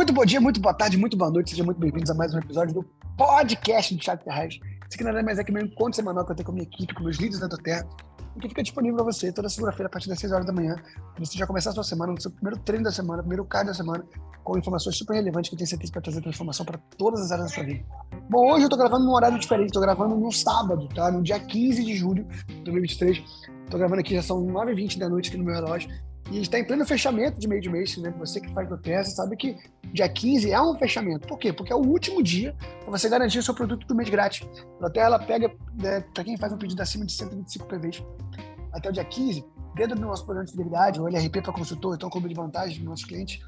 Muito bom dia, muito boa tarde, muito boa noite. Sejam muito bem-vindos a mais um episódio do podcast do Thiago Ferraz. Isso aqui nada mais é que meu encontro semanal que eu tenho com a minha equipe, com meus líderes da Doterra, e que fica disponível para você toda segunda-feira a partir das 6 horas da manhã, para você já começar a sua semana, no seu primeiro treino da semana, primeiro card da semana, com informações super relevantes que eu tenho certeza para trazer transformação para todas as áreas da sua vida. Bom, hoje eu estou gravando num horário diferente, estou gravando no sábado, tá? No dia 15 de julho de 2023. Estou gravando aqui, já são 9h20 da noite aqui no meu relógio. E está em pleno fechamento de meio de mês, né? Você que faz Doterra, sabe que dia 15 é um fechamento. Por quê? Porque é o último dia para você garantir o seu produto do mês grátis. A Doterra, ela pega, né, para quem faz um pedido acima de 125 PVs, até o dia 15, dentro do nosso programa de fidelidade, o LRP para consultor, então clube de vantagem dos nossos clientes,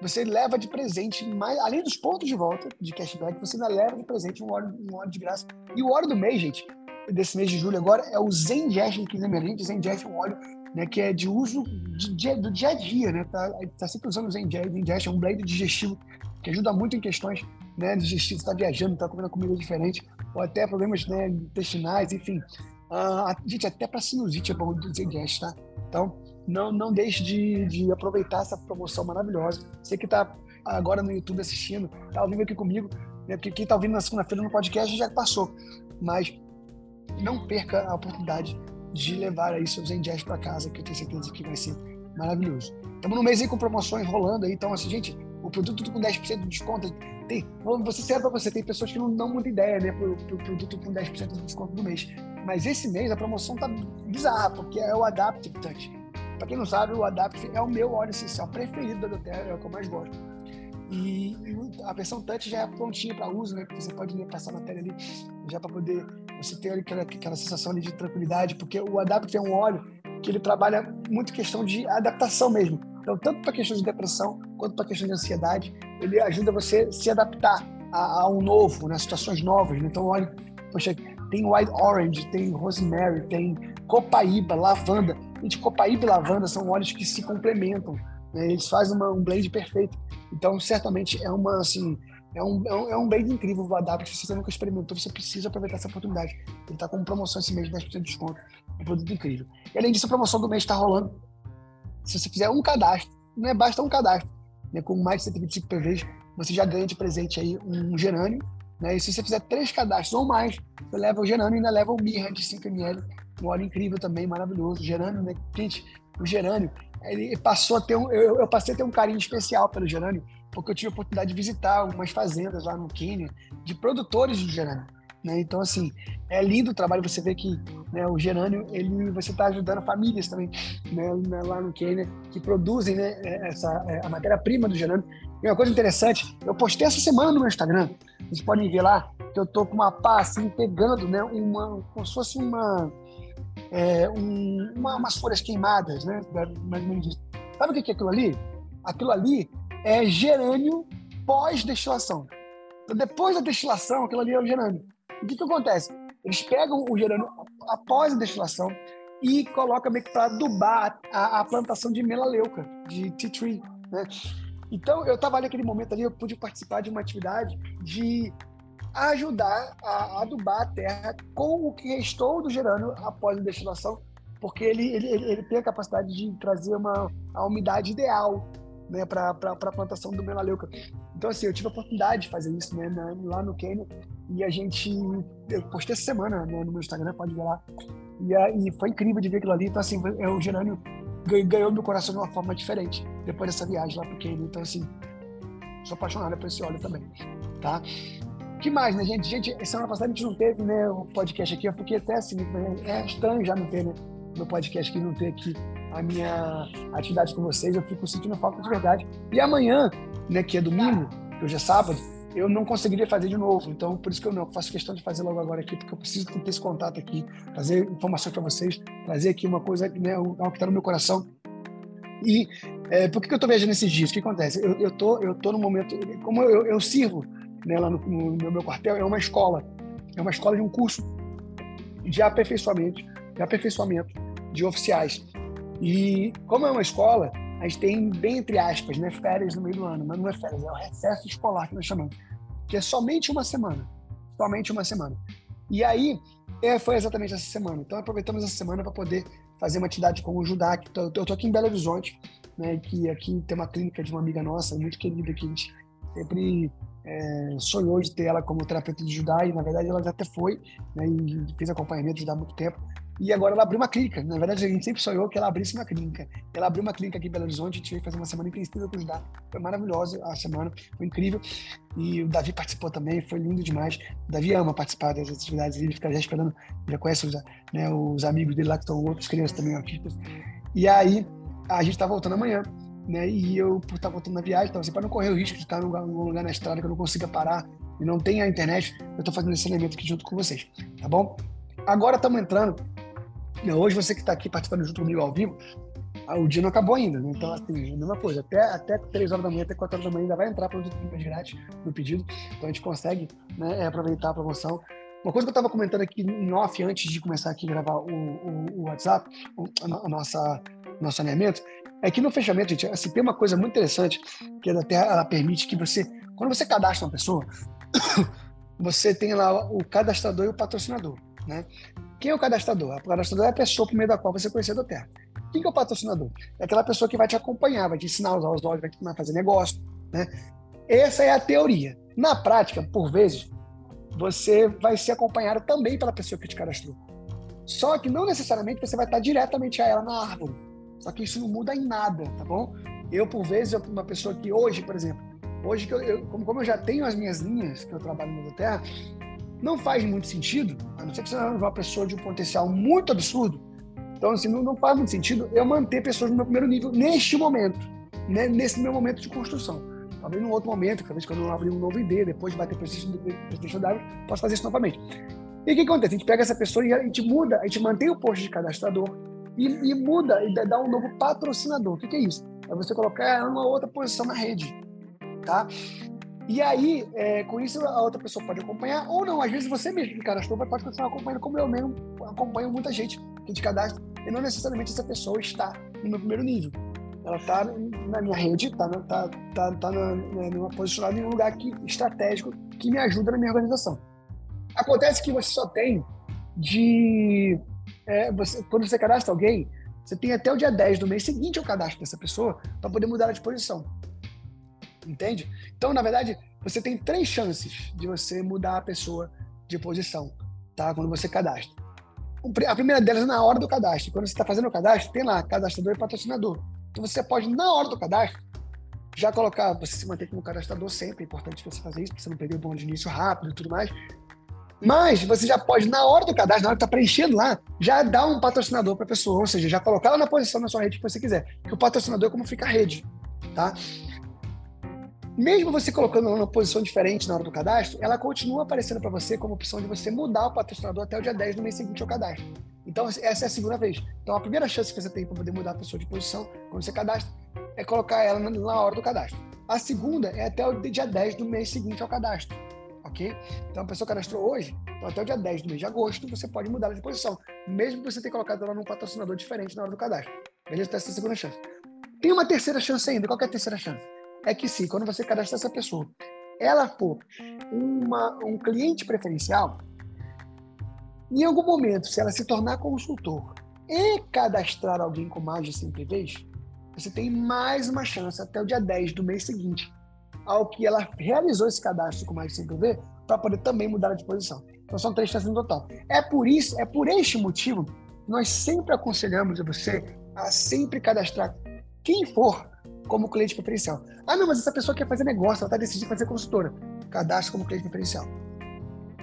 você leva de presente, mais, além dos pontos de volta de cashback, você ainda leva de presente um óleo, um óleo de graça. E o óleo do mês, gente, desse mês de julho agora, é o Zengestion 15 ml. Zengestion é um óleo né, que é de uso de, de, do dia a dia, né? Tá, tá sempre usando o Zendigestion, é um blend digestivo que ajuda muito em questões né, digestivas, está viajando, está comendo comida diferente, ou até problemas né, intestinais, enfim. Uh, gente, até para sinusite é bom o Zendigestion, tá? Então, não, não deixe de, de aproveitar essa promoção maravilhosa. Você que está agora no YouTube assistindo, está ouvindo aqui comigo, né, porque quem está ouvindo na segunda-feira no podcast já passou, mas não perca a oportunidade de levar aí seus endias para casa, que eu tenho certeza que vai ser maravilhoso. Estamos no mês aí com promoções rolando aí, então assim, gente, o produto com 10% de desconto. Tem, você serve para você, tem pessoas que não dão muita ideia, né, pro, pro produto com 10% de desconto no mês. Mas esse mês a promoção tá bizarra, porque é o Adaptive Touch. Para quem não sabe, o Adaptive é o meu óleo essencial preferido da Doterra, é o que eu mais gosto. E, a versão Touch já é prontinha para uso, né? Você pode passar na tela ali já para poder você ter aquela, aquela sensação de tranquilidade, porque o Adapt é um óleo que ele trabalha muito questão de adaptação mesmo. Então, tanto para questão de depressão quanto para questão de ansiedade, ele ajuda você a se adaptar a, a um novo, né? situações novas. Né? Então, óleo, poxa, tem white orange, tem rosemary, tem copaíba, lavanda. Gente, copaíba e lavanda são óleos que se complementam. Né? Eles fazem uma, um blend perfeito. Então, certamente é uma assim é um, é um, é um blend incrível o Adapt. Se você nunca experimentou, você precisa aproveitar essa oportunidade. Ele está com promoção esse mês, 10% de desconto. É um produto incrível. E além disso, a promoção do mês está rolando. Se você fizer um cadastro, não é basta um cadastro, né, com mais de 125 PVs, você já ganha de presente aí um gerânio. Né? E se você fizer três cadastros ou mais, você leva o gerânio e ainda leva o mirra de 5ml. Um óleo incrível também, maravilhoso. Gerânio, né? Gente, o gerânio, ele passou a ter um, eu, eu passei a ter um carinho especial pelo gerânio, porque eu tive a oportunidade de visitar algumas fazendas lá no Quênia de produtores de gerânio. Né? Então, assim, é lindo o trabalho. Você vê que né, o gerânio, ele, você está ajudando famílias também né, lá no Quênia que produzem né, essa, é, a matéria-prima do gerânio. E uma coisa interessante, eu postei essa semana no meu Instagram. Vocês podem ver lá que eu tô com uma pá assim, pegando, né, uma, como se fosse uma, é, um, uma umas folhas queimadas, né? Mais ou menos Sabe o que é aquilo ali? Aquilo ali é gerânio pós-destilação. Então, depois da destilação, aquilo ali é o gerânio. O que, que acontece? Eles pegam o gerânio após a destilação e colocam meio que para adubar a, a, plantação de melaleuca, de tea tree. Né? Então, eu estava ali naquele momento ali, eu pude participar de uma atividade de ajudar a adubar a terra com o que restou do gerânio após a destilação, porque ele, ele, ele tem a capacidade de trazer uma, a umidade ideal né, para a plantação do melaleuca. Então, assim, eu tive a oportunidade de fazer isso né, na, lá no Quênia e a gente. Eu postei essa semana né, no meu Instagram, pode ver lá. E, e foi incrível de ver aquilo ali. Então, assim, o gerânio ganhou meu coração de uma forma diferente depois dessa viagem lá para o Quênia. Então, assim, sou apaixonado por esse óleo também. Tá? que mais, né, gente? Gente, semana passada a gente não teve né, o podcast aqui. Eu fiquei até assim, é estranho já não ter né, meu podcast aqui, não ter aqui a minha atividade com vocês. Eu fico sentindo falta de verdade. E amanhã, né, que é domingo, que hoje é sábado, eu não conseguiria fazer de novo. Então, por isso que eu não faço questão de fazer logo agora aqui, porque eu preciso ter esse contato aqui, trazer informação para vocês, trazer aqui uma coisa, né, algo que está no meu coração. E é, por que, eu estou viajando esses dias? O que acontece? Eu, eu, tô, eu tô no momento, como eu, eu sirvo né, lá no, no, meu quartel, é uma escola. É uma escola de um curso de aperfeiçoamento, de aperfeiçoamento de oficiais. E como é uma escola, a gente tem, bem entre aspas, né, férias no meio do ano, mas não é férias, é o recesso escolar que nós chamamos, que é somente uma semana. Somente uma semana. E aí, é, foi exatamente essa semana. Então, aproveitamos essa semana para poder fazer uma atividade com o Judá. Que tô, eu estou aqui em Belo Horizonte, né, que aqui tem uma clínica de uma amiga nossa, muito querida, que a gente sempre é, sonhou de ter ela como terapeuta de Judá, e na verdade ela já até foi, né, e fez acompanhamento de há muito tempo. E agora ela abriu uma clínica. Na verdade, a gente sempre sonhou que ela abrisse uma clínica. Ela abriu uma clínica aqui em Belo Horizonte, a gente veio fazer uma semana intensiva com o Judá. Foi maravilhosa a semana, foi incrível. E o Davi participou também, foi lindo demais. O Davi ama participar das atividades, ele fica já esperando, já conhece os, né, os amigos dele lá que estão outros crianças também, artistas. E aí, a gente está voltando amanhã. Né? E eu, por estar tá voltando na viagem, então, assim, para não correr o risco de estar lugar, num lugar na estrada que eu não consiga parar e não tenha internet, eu estou fazendo esse elemento aqui junto com vocês, tá bom? Agora estamos entrando Hoje você que está aqui participando junto comigo ao vivo, ah, o dia não acabou ainda, né? Então, assim, é a mesma coisa. Até, até 3 horas da manhã, até 4 horas da manhã ainda vai entrar produto mais grátis no pedido. Então a gente consegue né, aproveitar a promoção. Uma coisa que eu estava comentando aqui em off antes de começar aqui a gravar o, o, o WhatsApp, o, a nossa nosso alinhamento, é que no fechamento, gente, assim, tem uma coisa muito interessante que até ela permite que você, quando você cadastra uma pessoa, você tem lá o cadastrador e o patrocinador, né? Quem é o cadastrador? O cadastrador é a pessoa por meio da qual você conheceu da Terra. Quem é o patrocinador? É aquela pessoa que vai te acompanhar, vai te ensinar a usar os olhos, vai te ensinar a fazer negócio. Né? Essa é a teoria. Na prática, por vezes, você vai ser acompanhado também pela pessoa que te cadastrou. Só que não necessariamente você vai estar diretamente a ela na árvore. Só que isso não muda em nada, tá bom? Eu, por vezes, eu, uma pessoa que hoje, por exemplo, hoje que eu, eu como, como, eu já tenho as minhas linhas que eu trabalho no Terra, não faz muito sentido, a não ser que você seja uma pessoa de um potencial muito absurdo. Então, assim, não, não faz muito sentido eu manter pessoas no meu primeiro nível neste momento, né? nesse meu momento de construção. Talvez num outro momento, talvez quando eu abrir um novo ID, depois de bater PlayStation W, posso fazer isso novamente. E o que acontece? A gente pega essa pessoa e a gente muda, a gente mantém o posto de cadastrador e, e muda e dá um novo patrocinador. O que, que é isso? É você colocar ela numa outra posição na rede, tá? E aí, é, com isso, a outra pessoa pode acompanhar, ou não. Às vezes você mesmo que cadastrou pode continuar acompanhando, como eu mesmo acompanho muita gente que te cadastra, e não necessariamente essa pessoa está no meu primeiro nível. Ela está na minha rede, está tá, tá, tá na, né, posicionada em um lugar que, estratégico que me ajuda na minha organização. Acontece que você só tem de. É, você, quando você cadastra alguém, você tem até o dia 10 do mês seguinte ao cadastro dessa pessoa para poder mudar a disposição entende? Então, na verdade, você tem três chances de você mudar a pessoa de posição, tá? Quando você cadastra. A primeira delas é na hora do cadastro. Quando você está fazendo o cadastro, tem lá cadastrador e patrocinador. Então você pode, na hora do cadastro, já colocar, você se manter como cadastrador sempre, é importante você fazer isso, para você não perder o bom de início rápido e tudo mais. Mas você já pode, na hora do cadastro, na hora que está preenchendo lá, já dar um patrocinador para a pessoa, ou seja, já colocar ela na posição na sua rede que você quiser. Que o patrocinador é como fica a rede, tá? Mesmo você colocando ela numa posição diferente na hora do cadastro, ela continua aparecendo para você como opção de você mudar o patrocinador até o dia 10 do mês seguinte ao cadastro. Então, essa é a segunda vez. Então, a primeira chance que você tem para poder mudar a pessoa de posição quando você cadastra é colocar ela na hora do cadastro. A segunda é até o dia 10 do mês seguinte ao cadastro. Ok? Então, a pessoa cadastrou hoje, então até o dia 10 do mês de agosto, você pode mudar de posição, mesmo que você tenha colocado ela num patrocinador diferente na hora do cadastro. Beleza? Então, essa é a segunda chance. Tem uma terceira chance ainda. Qual é a terceira chance? É que se quando você cadastra essa pessoa, ela for uma, um cliente preferencial, em algum momento, se ela se tornar consultor e cadastrar alguém com mais de 100 PVs, você tem mais uma chance até o dia 10 do mês seguinte, ao que ela realizou esse cadastro com mais de 100 PV, para poder também mudar a disposição. Então são três chances no total. É por isso, é por este motivo, nós sempre aconselhamos a você a sempre cadastrar quem for como cliente preferencial. Ah, não, mas essa pessoa quer fazer negócio, ela está decidindo fazer consultora. Cadastre como cliente preferencial.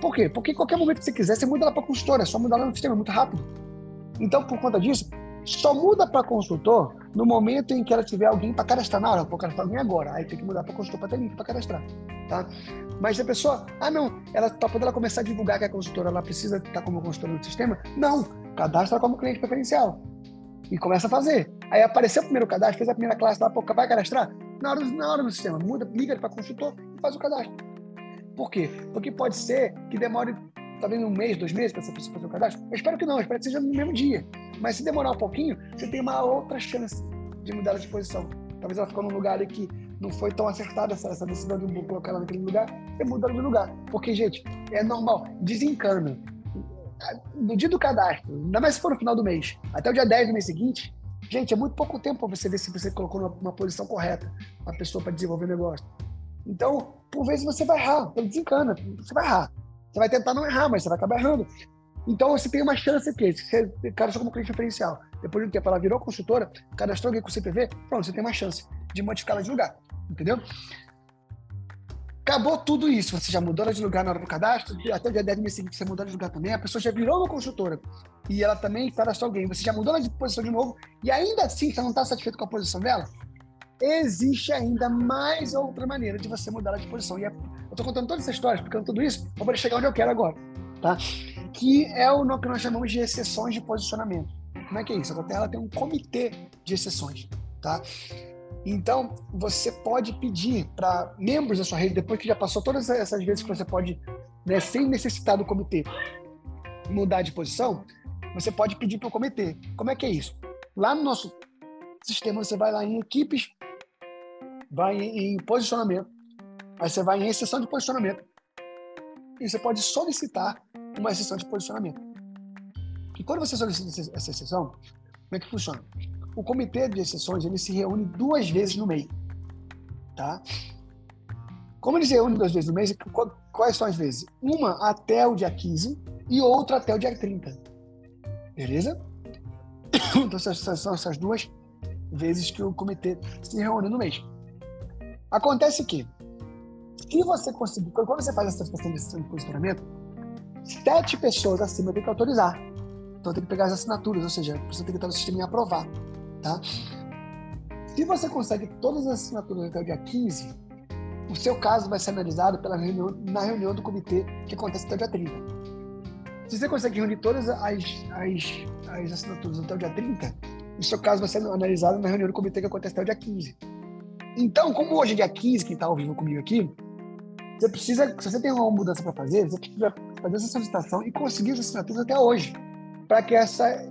Por quê? Porque em qualquer momento que você quiser, você muda ela para consultora, só mudar ela no sistema, é muito rápido. Então, por conta disso, só muda para consultor no momento em que ela tiver alguém para cadastrar. Na hora, vou cadastrar alguém agora. Aí tem que mudar para consultor para ter link para cadastrar. Tá? Mas a pessoa, ah, não, ela para poder ela começar a divulgar que é consultora, ela precisa estar como consultora no sistema? Não, cadastra como cliente preferencial e começa a fazer. Aí apareceu o primeiro cadastro, fez a primeira classe lá, pô, vai cadastrar? Na hora, na hora do sistema, muda, liga para consultor e faz o cadastro. Por quê? Porque pode ser que demore talvez um mês, dois meses para essa pessoa fazer o cadastro. Eu espero que não, eu espero que seja no mesmo dia. Mas se demorar um pouquinho, você tem uma outra chance de mudar de posição. Talvez ela ficou num lugar ali que não foi tão acertada essa, essa decisão de colocar ela naquele lugar, você muda de lugar. Porque, gente, é normal, desencana. No dia do cadastro, ainda mais se for no final do mês, até o dia 10 do mês seguinte, gente, é muito pouco tempo para você ver se você colocou numa, posição correta a pessoa para desenvolver o negócio. Então, por vezes você vai errar, então desencana, você vai errar. Você vai tentar não errar, mas você vai acabar errando. Então, você tem uma chance aqui. Você cadastrou como cliente referencial. Depois de um tempo, ela virou consultora, cadastrou alguém com CPV, pronto, você tem uma chance de modificar ela de lugar. Entendeu? Acabou tudo isso. Você já mudou de lugar na hora do cadastro, até o dia 10 do mês você mudou de lugar também. A pessoa já virou uma consultora e ela também cadastrou alguém. Você já mudou de posição de novo e ainda assim você não está satisfeito com a posição dela? Existe ainda mais outra maneira de você mudar de posição. E é, eu estou contando toda essa história, explicando tudo isso, para poder chegar onde eu quero agora. Tá? Que é o que nós chamamos de exceções de posicionamento. Como é que é isso? A Terra tem um comitê de exceções. Tá? Então, você pode pedir para membros da sua rede, depois que já passou todas essas vezes que você pode, né, sem necessitar do comitê, mudar de posição, você pode pedir para o comitê. Como é que é isso? Lá no nosso sistema, você vai lá em equipes, vai em posicionamento, aí você vai em exceção de posicionamento, e você pode solicitar uma exceção de posicionamento. E quando você solicita essa exceção, como é que funciona? O comitê de exceções ele se reúne duas vezes no mês, tá? Como ele se reúne duas vezes no mês, quais são as vezes? Uma até o dia 15 e outra até o dia 30. Beleza? Então, são essas duas vezes que o comitê se reúne no mês. Acontece que, se você conseguir, quando você faz essa questão de posicionamento, sete pessoas acima tem que autorizar. Então tem que pegar as assinaturas, ou seja, você tem que estar no sistema e aprovar tá? Se você consegue todas as assinaturas até o dia 15, o seu caso vai ser analisado pela reunião, na reunião do comitê que acontece até o dia 30. Se você consegue reunir todas as, as, as assinaturas até o dia 30, o seu caso vai ser analisado na reunião do comitê que acontece até o dia 15. Então, como hoje é dia 15, quem está vivo comigo aqui, você precisa, se você tem uma mudança para fazer, você precisa fazer essa solicitação e conseguir as assinaturas até hoje, para que essa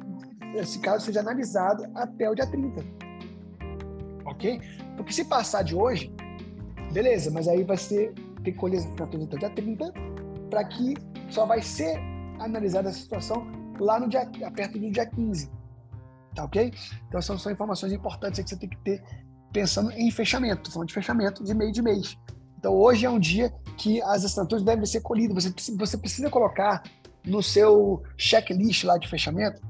esse caso seja analisado até o dia 30. Ok? Porque se passar de hoje, beleza, mas aí vai ser, tem que colher até o dia 30, para que só vai ser analisada a situação lá no dia, perto do dia 15. Tá ok? Então são, são informações importantes que você tem que ter pensando em fechamento, falando de fechamento de meio de mês. Então hoje é um dia que as assinaturas devem ser colhidas. Você, você precisa colocar no seu checklist lá de fechamento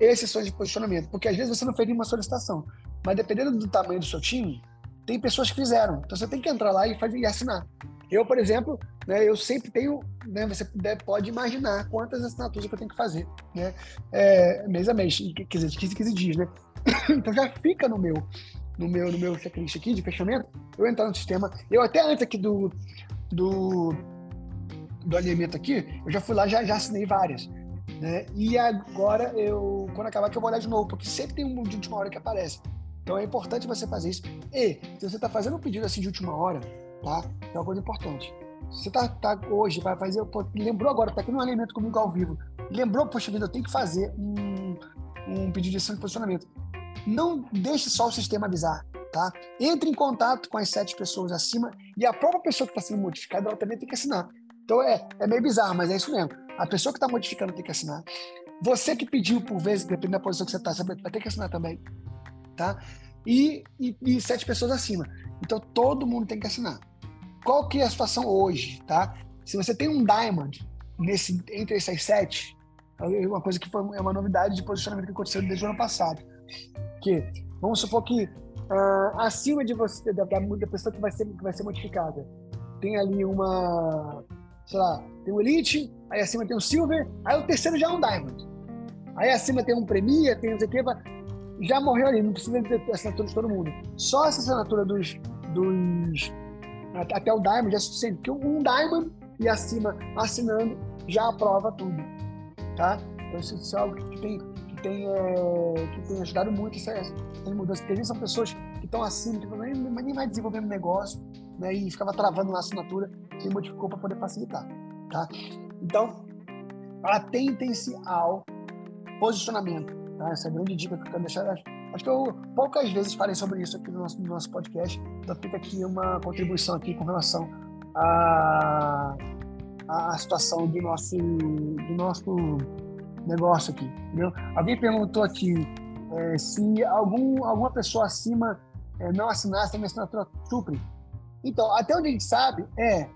exceções de posicionamento, porque às vezes você não fez nenhuma solicitação, mas dependendo do tamanho do seu time, tem pessoas que fizeram. Então você tem que entrar lá e, fazer, e assinar. Eu, por exemplo, né, eu sempre tenho, né, você pode imaginar quantas assinaturas que eu tenho que fazer, né, é, mês a mês, quer dizer, de 15 15 dias, né? então já fica no meu, no meu, no meu checklist aqui de fechamento, eu entrar no sistema, eu até antes aqui do, do, do alinhamento aqui, eu já fui lá, já, já assinei várias. Né? E agora, eu, quando acabar, que eu vou olhar de novo, porque sempre tem um de última hora que aparece. Então é importante você fazer isso. E, se você está fazendo um pedido assim de última hora, tá? É uma coisa importante. Se você tá, tá hoje, vai fazer. Pô, lembrou agora, tá aqui no alimento comigo ao vivo. Lembrou, poxa vida, eu tenho que fazer um, um pedido de ação de posicionamento. Não deixe só o sistema avisar, tá? Entre em contato com as sete pessoas acima e a própria pessoa que está sendo modificada, ela também tem que assinar. Então é, é meio bizarro, mas é isso mesmo. A pessoa que está modificando tem que assinar. Você que pediu por vezes, dependendo da posição que você está, vai ter que assinar também. Tá? E, e, e, sete pessoas acima. Então todo mundo tem que assinar. Qual que é a situação hoje, tá? Se você tem um diamond nesse, entre essas sete, é uma coisa que foi, é uma novidade de posicionamento que aconteceu desde o ano passado. Que, vamos supor que uh, acima de você, da, da pessoa que vai, ser, que vai ser modificada, tem ali uma, sei lá, tem o Elite, aí acima tem o Silver, aí o terceiro já é um Diamond. Aí acima tem um Premier, tem não sei o que, já morreu ali, não precisa ter assinatura de todo mundo. Só essa assinatura dos, dos até o Diamond é suficiente, porque um Diamond e acima assinando já aprova tudo, tá? Então isso é algo que tem, que tem, é, que tem ajudado muito essa, essa mudança, porque são pessoas que estão acima, que nem, nem vai desenvolvendo negócio, né, e ficava travando na assinatura, que modificou para poder facilitar, tá? Então, atentem-se ao posicionamento, tá? Essa é a grande dica que eu quero deixar. Acho que eu poucas vezes falei sobre isso aqui no nosso, no nosso podcast, então fica aqui uma contribuição aqui com relação a, a, a situação do nosso, do nosso negócio aqui, entendeu? Alguém perguntou aqui é, se algum, alguma pessoa acima é, não assinasse a minha assinatura supre. Então, até onde a gente sabe é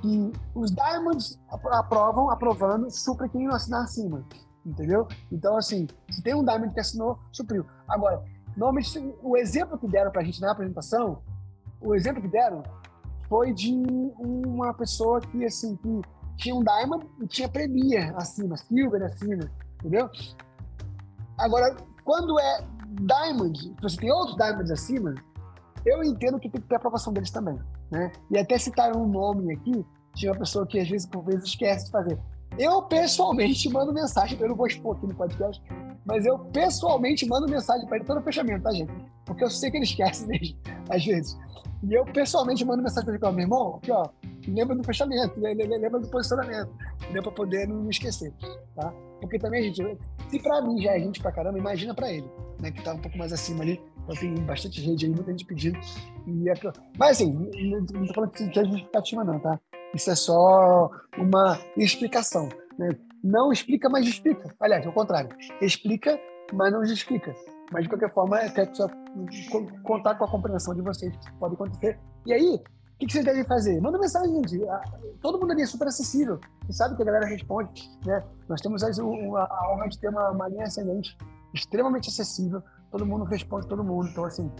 que os Diamonds aprovam, aprovando, supre quem não assinar acima, entendeu? Então, assim, se tem um Diamond que assinou, supriu. Agora, normalmente, o exemplo que deram para a gente na apresentação, o exemplo que deram foi de uma pessoa que, assim, que tinha um Diamond e tinha Premier acima, Silver acima, entendeu? Agora, quando é Diamond, você tem outros Diamonds acima, eu entendo que tem que ter aprovação deles também, né? E até citar um nome aqui, tinha uma pessoa que às vezes, por vezes, esquece de fazer. Eu, pessoalmente, mando mensagem, eu não vou expor aqui no podcast, mas eu, pessoalmente, mando mensagem para ele todo fechamento, tá, gente? Porque eu sei que ele esquece mesmo, às vezes. E eu, pessoalmente, mando mensagem para ele, meu irmão, aqui, ó, lembra do fechamento, lembra do posicionamento, entendeu? Para poder não esquecer, tá? Porque também, gente, se para mim já é gente pra caramba, imagina para ele, né? Que tá um pouco mais acima ali. Então tem bastante gente aí, muita gente pedindo. E é... Mas assim, não tô falando que isso é justificativa, não, tá? Isso é só uma explicação. Né? Não explica, mas explica. Aliás, ao contrário. Explica, mas não justifica. Mas, de qualquer forma, eu quero só contar com a compreensão de vocês que pode acontecer. E aí, o que, vocês devem fazer? Manda mensagem, gente. Todo mundo ali é super acessível. Você sabe que a galera responde. Né? Nós temos a, a honra de ter uma, uma linha ascendente extremamente acessível. Todo mundo responde todo mundo. Então, assim,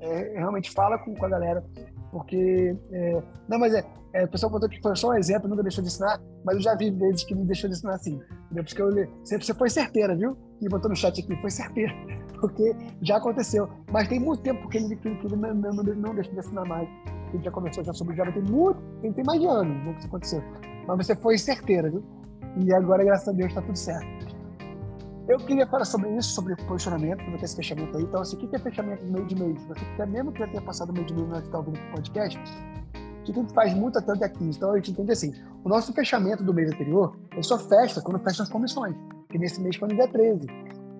é, realmente fala com, com, a galera. Porque. É, não, mas é. é o pessoal contou que foi só um exemplo, nunca deixou de ensinar, mas eu já vi vezes que me deixou de ensinar assim. Entendeu? Porque eu, sempre você foi certeira, viu? E botou no chat aqui, foi certeira. Porque já aconteceu. Mas tem muito tempo que ele, que, ele não, não, não deixou de ensinar mais a gente já começou já sobre Java tem muito, tem, tem mais de anos né, que isso aconteceu. Mas você foi certeira, viu? E agora, graças a Deus, está tudo certo. Eu queria falar sobre isso, sobre posicionamento, sobre esse fechamento aí. Então, assim, o que é fechamento de meio de mês? Você quer mesmo que já tenha passado meio de mês na que está ouvindo o podcast, que a gente faz muito até aqui? Então, a gente entende assim, o nosso fechamento do mês anterior, ele só fecha quando fecha as comissões, que nesse mês no dia 13.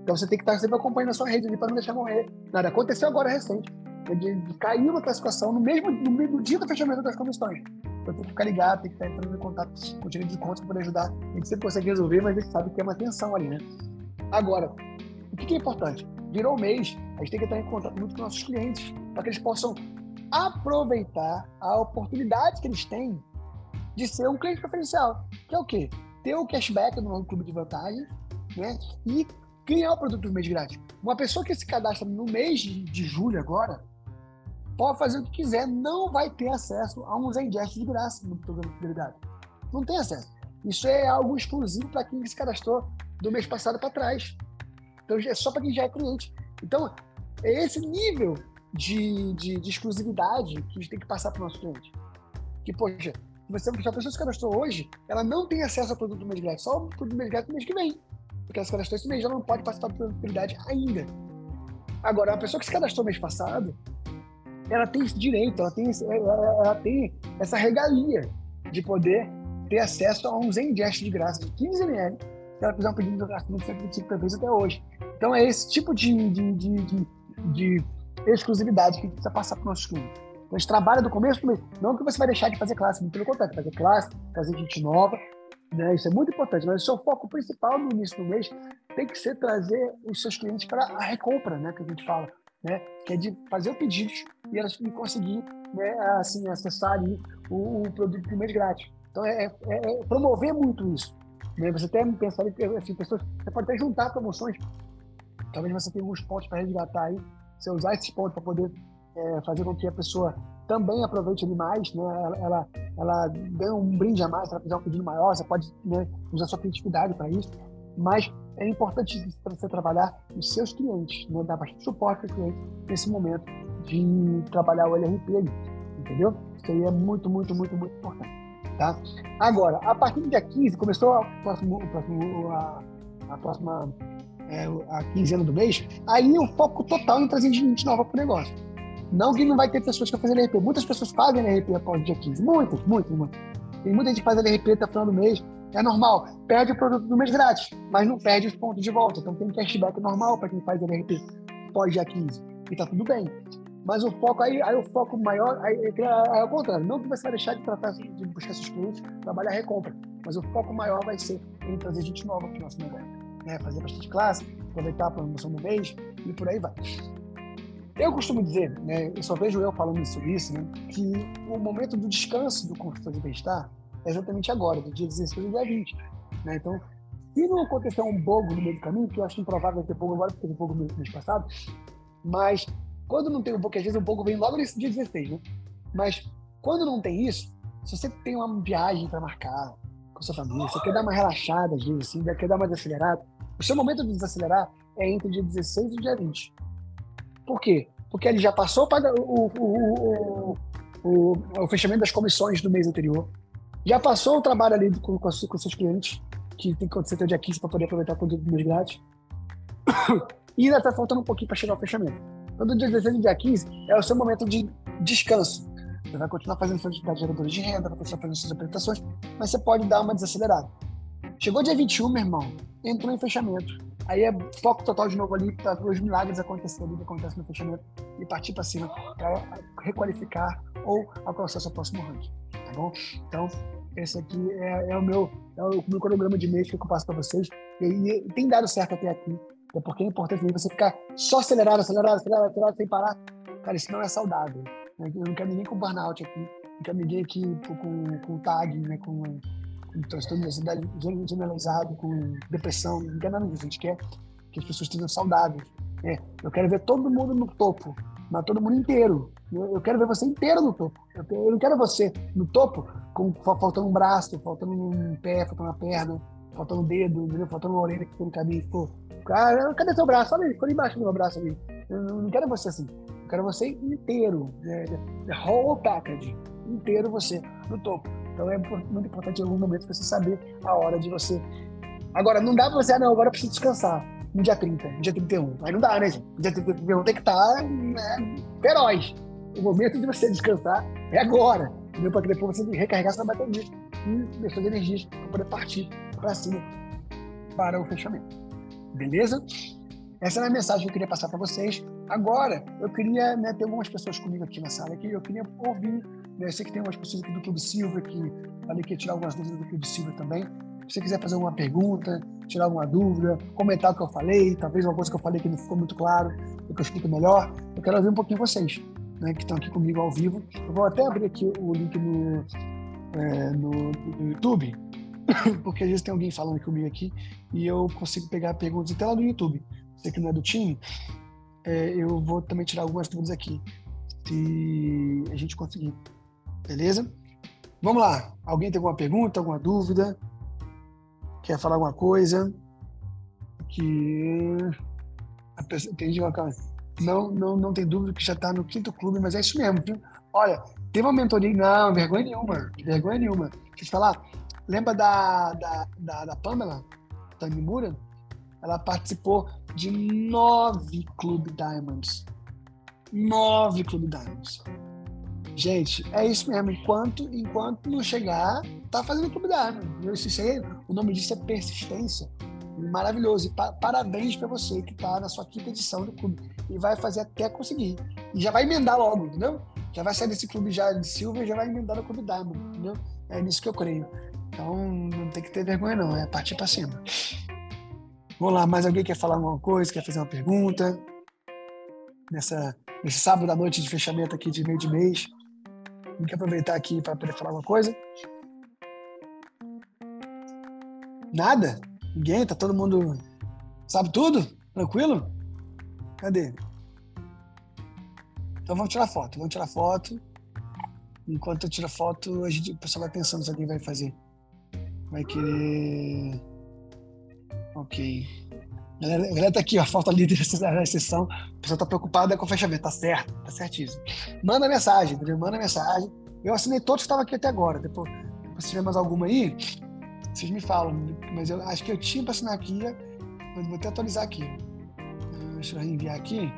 Então, você tem que estar sempre acompanhando a sua rede ali para não deixar morrer. Nada, aconteceu agora recente de, de cair uma classificação no mesmo, no mesmo dia do fechamento das comissões. Então tem que ficar ligado, tem que estar entrando em contato com o time de contas para poder ajudar. A gente sempre consegue resolver, mas a gente sabe que é uma tensão ali, né? Agora, o que é importante? Virou mês, a gente tem que estar em contato muito com nossos clientes para que eles possam aproveitar a oportunidade que eles têm de ser um cliente preferencial, que é o quê? Ter o cashback no clube de vantagens, né? E ganhar o produto do mês grátis. Uma pessoa que se cadastra no mês de julho agora, pode fazer o que quiser, não vai ter acesso a um Zengest de graça no programa de fidelidade. Não tem acesso. Isso é algo exclusivo para quem se cadastrou do mês passado para trás. Então é só para quem já é cliente. Então, é esse nível de, de, de exclusividade que a gente tem que passar para o nosso cliente. Que, poxa, você, se a pessoa se cadastrou hoje, ela não tem acesso ao produto do mês grátis, só o produto do mês grátis no mês que vem. Porque ela se cadastrou esse mês, já não pode participar do programa de fidelidade ainda. Agora, a pessoa que se cadastrou mês passado, ela tem esse direito, ela tem, ela, ela tem essa regalia de poder ter acesso a um Zengest de graça de 15 ml ela fizer um pedido de acima de 125 PVs até hoje. Então é esse tipo de, de, de, de, de exclusividade que a gente precisa passar para os nossos clientes. Então a gente trabalha do começo do mês. Não que você vai deixar de fazer classe, pelo contrário, fazer classe, fazer gente nova, né? Isso é muito importante, mas o seu foco principal no início do mês tem que ser trazer os seus clientes para a recompra, né? Que a gente fala né? Que é de fazer o pedido e elas conseguir, né, assim, acessar ali o, o produto do mês grátis. Então, é, é, é, promover muito isso. Né? Você até pensar assim, pessoas, você pode até juntar promoções. Talvez você tenha alguns pontos para resgatar aí. Você usar esses pontos para poder é, fazer com que a pessoa também aproveite ali mais, né? Ela, ela, ela ganha um brinde a mais, ela fizer um pedido maior, você pode né, usar sua criatividade para isso. Mas é importante você trabalhar os seus clientes, né? dar bastante suporte para o cliente nesse momento de trabalhar o LRP entendeu? Isso aí é muito, muito, muito, muito importante. Tá? Agora, a partir do dia 15, começou a, próximo, a, a próxima é, a quinzena do mês, aí o foco total em trazer gente nova para o negócio. Não que não vai ter pessoas que vão fazer LRP. Muitas pessoas fazem LRP após o dia 15. Muitas, muitas, muitas. Tem muita gente que faz LRP até o final do mês é normal. Perde o produto do mês grátis, mas não perde os pontos de volta. Então tem cashback normal para quem faz NRP pós dia 15. E tá tudo bem. Mas o foco aí, aí o foco maior aí, é, é, o contrário. Não que você vai deixar de tratar de buscar seus clientes, trabalhar recompra. mas o foco maior vai ser em trazer gente nova para o nosso negócio. Né? Fazer bastante classe, aproveitar a promoção do mês e por aí vai. Eu costumo dizer, né, eu só vejo eu falando sobre isso, né, que o momento do descanso do consultor de bem-estar é exatamente agora, do dia 16 ao dia 20. Né? Então, se não acontecer um bogo no meio do caminho, que eu acho improvável ter bogo agora, porque teve bogo no mês passado, mas quando não tem o bogo, às vezes o bogo vem logo nesse dia 16, né? Mas quando não tem isso, se você tem uma viagem para marcar com sua família, você quer dar uma relaxada, às vezes, assim, quer dar uma desacelerada, o seu momento de desacelerar é entre o dia 16 e o dia 20. Por quê? Porque ele já passou o, o, o, o, fechamento das comissões do mês anterior, já passou o trabalho ali com, com, com seus clientes, que tem que acontecer até o dia 15 para poder aproveitar o conteúdo do mês grátis. e ainda está faltando um pouquinho para chegar ao fechamento. Então, do dia 16 ao dia 15 é o seu momento de descanso. Você vai continuar fazendo suas atividades geradoras de renda, vai continuar fazendo suas apresentações, mas você pode dar uma desacelerada. Chegou dia 21, meu irmão, entrou em fechamento. Aí é foco total de novo ali para os milagres acontecerem que acontecem no fechamento e partir para cima para requalificar ou alcançar seu próximo ranking. Tá bom? Então, esse aqui é, é o meu é o meu cronograma de mês que eu passo para vocês. E, e, tem dado certo até aqui. É porque é importante você ficar só acelerado, acelerado, acelerado, acelerado, sem parar. Cara, isso não é saudável. Né? Eu não quero ninguém com burnout aqui. Não quero ninguém aqui com, com tag, né? com, com transtorno de ansiedade generalizado, com depressão. Não quero nada disso. A gente quer que as pessoas estejam saudáveis. É, eu quero ver todo mundo no topo, mas todo mundo inteiro. Eu, quero ver você inteiro no topo. Eu, não quero você no topo com faltando um braço, faltando um pé, faltando uma perna, faltando um dedo, entendeu? faltando uma orelha que ficou no caminho. Pô, cara, cadê seu braço? Olha ficou embaixo do meu braço ali. Eu não quero você assim. Eu quero você inteiro. É, é, whole package. Inteiro você no topo. Então é muito importante em algum momento você saber a hora de você. Agora, não dá pra você, ah, não, agora eu preciso descansar. No dia 30, no dia 31. Aí não dá, né, gente? No dia 31 tem que estar tá, né, feroz. O momento de você descansar é agora. Entendeu? Para que depois você recarregar sua bateria e suas energias para poder partir para cima para o fechamento. Beleza? Essa é a mensagem que eu queria passar para vocês. Agora, eu queria né, ter algumas pessoas comigo aqui na sala aqui. Eu queria ouvir. Né, eu sei que tem algumas pessoas aqui do Clube Silva que falei que ia tirar algumas dúvidas do Clube Silva também. Se você quiser fazer alguma pergunta, tirar alguma dúvida, comentar o que eu falei, talvez uma coisa que eu falei que não ficou muito claro, que eu explico melhor, eu quero ouvir um pouquinho vocês, né, que estão aqui comigo ao vivo. Eu vou até abrir aqui o link no, é, no, no YouTube porque às vezes tem alguém falando comigo aqui e eu consigo pegar perguntas até lá do YouTube. Você que não é do time, é, eu vou também tirar algumas dúvidas aqui, se a gente conseguir. Beleza? Vamos lá. Alguém tem alguma pergunta, alguma dúvida? Quer falar alguma coisa? Que pessoa entendi uma coisa. Não, não, não tem dúvida que já está no quinto clube, mas é isso mesmo, viu? Olha, teve uma mentoria. Não, vergonha nenhuma. Vergonha nenhuma. Deixa eu te falar. Lembra da, da, da, da Pamela Tanimura? Ela participou de nove Clube Diamonds. Nove Clube Diamonds. Gente, é isso mesmo. Enquanto, enquanto não chegar, tá fazendo Clube Diamond. Isso aí, o nome disso é persistência. Maravilhoso. E pa parabéns para você que tá na sua quinta edição do clube. E vai fazer até conseguir. E já vai emendar logo, entendeu? Já vai sair desse clube já de Silva e já vai emendar no Clube Diamond, entendeu? É nisso que eu creio. Então não tem que ter vergonha, não, é partir para cima. Vamos lá, mais alguém quer falar alguma coisa, quer fazer uma pergunta? Nessa, nesse sábado à noite de fechamento aqui de meio de mês. Tem que aproveitar aqui para poder falar alguma coisa? Nada? Ninguém? Tá todo mundo. Sabe tudo? Tranquilo? Cadê? Então vamos tirar foto. Vamos tirar foto. Enquanto eu tiro foto, a gente, o pessoal vai pensando se alguém vai fazer vai querer. Ok. A galera, a galera tá aqui, ó, falta líder da sessão. A pessoa tá preocupada com o fechamento. Tá certo, tá certíssimo. Manda mensagem, entendeu? Manda mensagem. Eu assinei todos que estavam aqui até agora. Depois, se tiver mais alguma aí, vocês me falam. Mas eu acho que eu tinha para assinar aqui. Mas vou até atualizar aqui. Deixa eu reenviar aqui.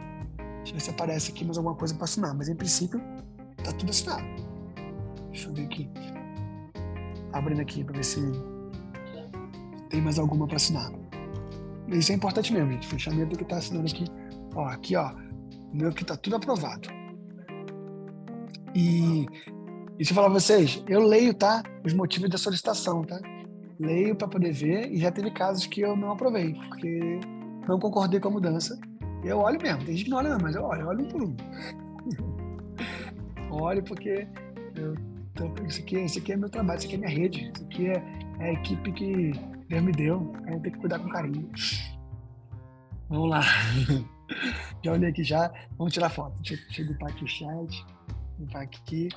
Deixa eu ver se aparece aqui mais alguma coisa para assinar. Mas em princípio, tá tudo assinado. Deixa eu ver aqui abrindo aqui para ver se tem mais alguma para assinar. Isso é importante mesmo, gente. Fechamento que está assinando aqui. Ó, aqui, ó. Meu que está tudo aprovado. E, e se eu falar pra vocês, eu leio, tá? Os motivos da solicitação, tá? Leio para poder ver, e já teve casos que eu não aprovei, porque não concordei com a mudança. Eu olho mesmo, tem gente que não olha não, mas eu olho, eu olho um por um. olho porque eu, isso, aqui, isso aqui é meu trabalho, isso aqui é minha rede, isso aqui é, é a equipe que Deus me deu, eu tenho que cuidar com carinho. Vamos lá. Já olhei aqui já. Vamos tirar foto. Deixa, eu limpar aqui o chat. Limpar aqui.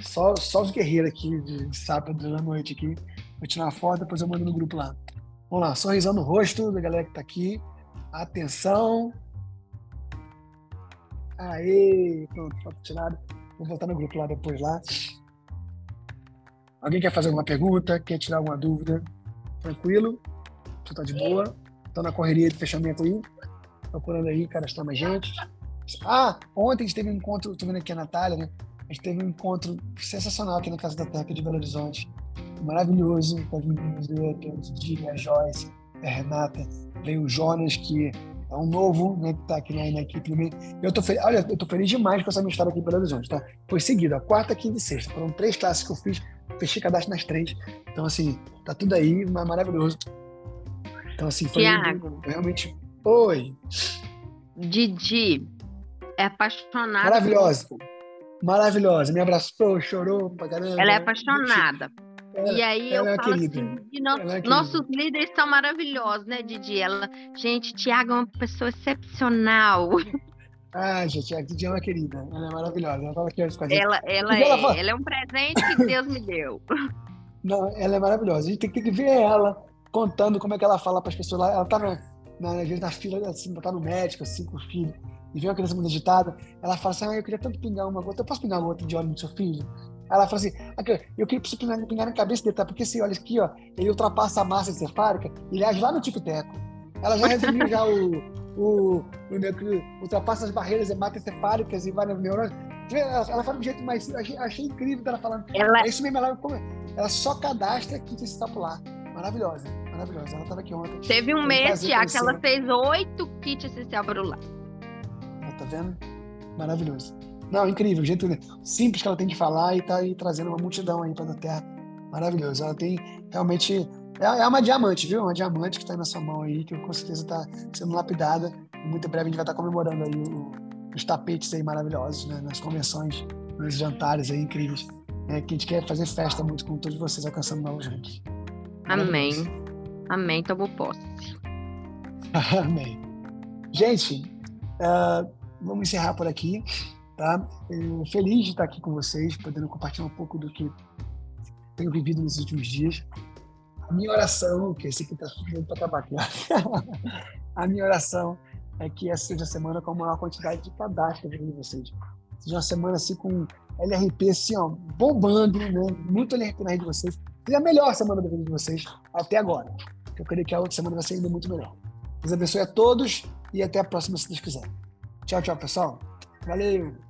Só, só os guerreiros aqui de sábado da noite aqui. Vou tirar uma foto, depois eu mando no grupo lá. Vamos lá, sorrisão no rosto da galera que tá aqui. Atenção. Aê! Pronto, foto tirada. Vou voltar no grupo lá depois lá. Alguém quer fazer alguma pergunta? Quer tirar alguma dúvida? Tranquilo? Tu tá de boa? Tá na correria de fechamento aí? Procurando aí, cara, está mais gente. Ah, ontem a gente teve um encontro, tô vendo aqui a Natália, né? A gente teve um encontro sensacional aqui na Casa da Terra de Belo Horizonte. Maravilhoso, com as meninas do Didi, a Joyce, a Renata. Veio o Jonas, que é um novo, né, que tá aqui na, na equipe também. Eu tô feliz, olha, eu tô feliz demais com essa minha história aqui em Belo Horizonte, tá? Foi seguido, a quarta, quinta e sexta. Foram três classes que eu fiz, fechei cadastro nas três. Então, assim, tá tudo aí, maravilhoso. Então, assim, foi Tiago. realmente. Oi! Didi é apaixonada. Maravilhosa. Maravilhosa. Me abraçou, chorou pra caramba. Ela é apaixonada. Ela, e aí eu é falo querida. assim, no- é nossos líderes são maravilhosos, né, Didi? Ela, gente, Tiago é uma pessoa excepcional. Ah, gente, a Didi é uma querida. Ela é maravilhosa. Ela fala aqui hoje com a gente. Ela, ela, Porque ela é, fala- ela é um presente que Deus me deu. Não, ela é maravilhosa. A gente tem, que- tem que ver ela contando como é que ela fala para as pessoas lá. Ela tá na, na, na fila, assim, tá no médico, assim, com o filho, e vê uma criança muito agitada. Ela fala assim: ah, eu queria tanto pingar uma gota. Eu posso pingar uma gota de óleo no seu filho? Ela fala assim: "Aqui, eu queria você pingar, pingar na cabeça dele, tá? Porque esse óleo aqui, ó, ele ultrapassa a massa encefálica e ele age lá no tico-teco. Ela já resumiu já o, o, o, que ultrapassa as barreiras hematoencefálicas e vai no neurônio. Ela, ela fala de um jeito mais. Achei, achei incrível dela falando. Ela, É isso mesmo, ela, ela só cadastra kit estapular. Maravilhosa, maravilhosa. Ela estava aqui ontem. teve um mês, Tiago, que ela fez oito kits essencial para o lar. Tá vendo? Maravilhoso. Não, incrível. O jeito simples que ela tem de falar e tá aí trazendo uma multidão aí para a Terra. Maravilhoso. Ela tem realmente. É, é uma diamante, viu? Uma diamante que está aí na sua mão aí, que com certeza está sendo lapidada. E muito em breve a gente vai estar comemorando aí o- os tapetes aí maravilhosos, né? Nas convenções, nos jantares aí incríveis. É, que a gente quer fazer festa muito com todos vocês alcançando novos ranks. Amém. Amém, tomo posse. Amém. Gente, ah, vamos encerrar por aqui, tá? Feliz de estar aqui com vocês, podendo compartilhar um pouco do que tenho vivido nesses últimos dias. A minha oração, que esse aqui está subindo para trabalhar, a minha oração é que essa seja a semana com a maior quantidade de cadastros de vocês. Seja uma semana assim com LRP assim, ó, bombando, né? Muito LRP na rede de vocês. Seja a melhor semana da vida de vocês até agora. Eu creio que a outra semana vai ser ainda muito melhor. Deus abençoe a todos e até a próxima, se Deus quiser. Tchau, tchau, pessoal. Valeu!